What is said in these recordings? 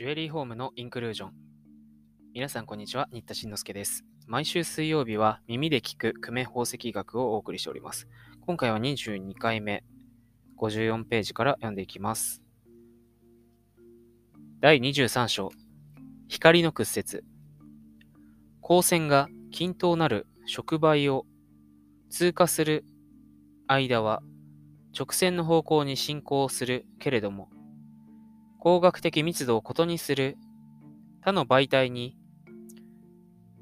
ジュエリーホームのインクルージョン。皆さん、こんにちは。新田慎之介です。毎週水曜日は耳で聞く久米宝石学をお送りしております。今回は22回目、54ページから読んでいきます。第23章、光の屈折。光線が均等なる触媒を通過する間は直線の方向に進行するけれども、光学的密度を異にする他の媒体に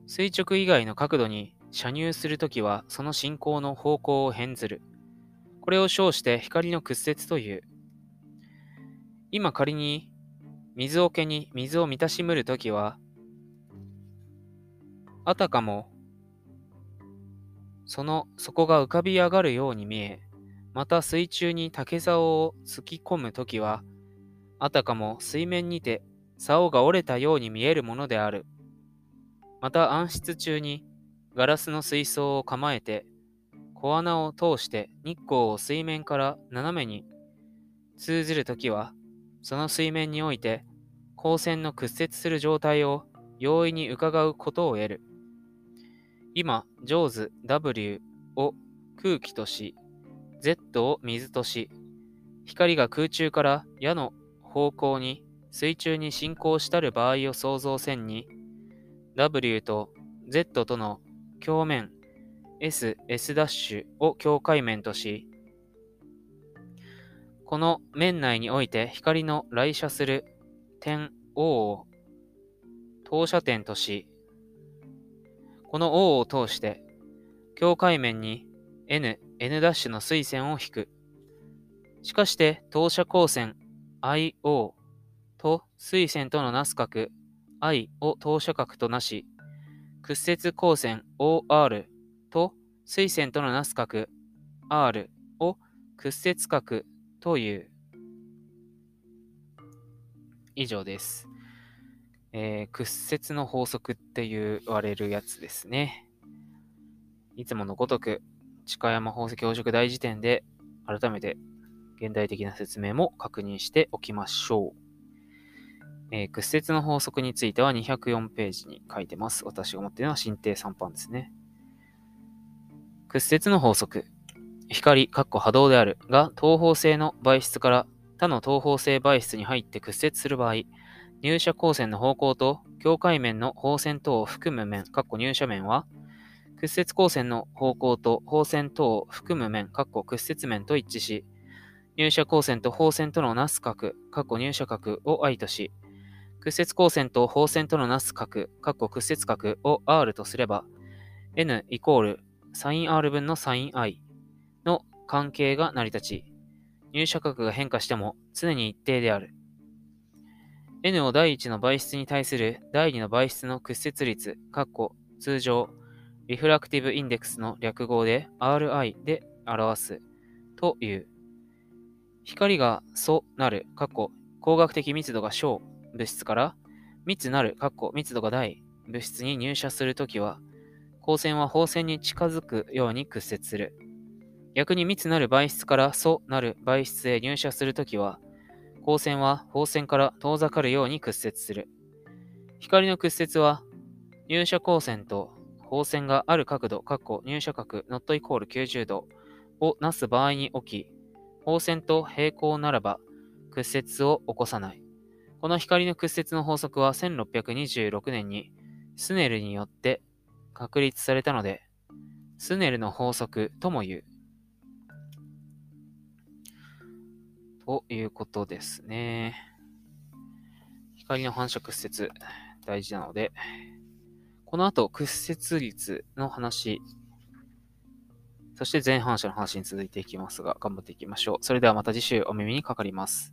垂直以外の角度に射入するときはその進行の方向を変ずる。これを称して光の屈折という。今仮に水桶に水を満たしむるときは、あたかもその底が浮かび上がるように見え、また水中に竹竿を突き込むときは、あたかも水面にて竿が折れたように見えるものである。また暗室中にガラスの水槽を構えて小穴を通して日光を水面から斜めに通ずるときは、その水面において光線の屈折する状態を容易に伺うことを得る。今、ジョーズ W を空気とし、Z を水とし、光が空中から矢の方向に水中に進行したる場合を想像せんに、W と Z との鏡面 S、S' を境界面とし、この面内において光の来射する点 O を投射点とし、この O を通して境界面に N、N' の水線を引く。しかして投射光線 IO と水線とのなす角 I を等射角となし、屈折光線 OR と水線とのなす角 R を屈折角という。以上です。えー、屈折の法則って言われるやつですね。いつものごとく、近山宝石宝飾大辞典で改めて現代的な説明も確認しておきましょう。えー、屈折の法則については204ページに書いてます。私が持っているのは新定3番ですね。屈折の法則。光、かっこ波動であるが、東方性の媒質から他の東方性媒質に入って屈折する場合、入射光線の方向と境界面の放線等を含む面、かっこ入射面は、屈折光線の方向と放線等を含む面、かっこ屈折面と一致し、入射光線と放線とのなす角、過去入射角を I とし、屈折光線と放線とのなす角、過去屈折角を R とすれば、N イコールサイン R 分のサイン I の関係が成り立ち、入射角が変化しても常に一定である。N を第1の媒質に対する第2の媒質の屈折率、括弧通常、リフラクティブインデックスの略語で RI で表すという。光が素なる、過去、光学的密度が小物質から密なる、過去、密度が大物質に入射するときは、光線は放線に近づくように屈折する。逆に密なる媒質から素なる媒質へ入射するときは、光線は放線から遠ざかるように屈折する。光の屈折は、入射光線と放線がある角度、括弧入射角 not イコール90度をなす場合に起き、放線と平行ならば屈折を起こさない。この光の屈折の法則は1626年にスネルによって確立されたので、スネルの法則とも言う。ということですね。光の反射屈折大事なので、この後屈折率の話そして前半者の話に続いていきますが、頑張っていきましょう。それではまた次週お耳にかかります。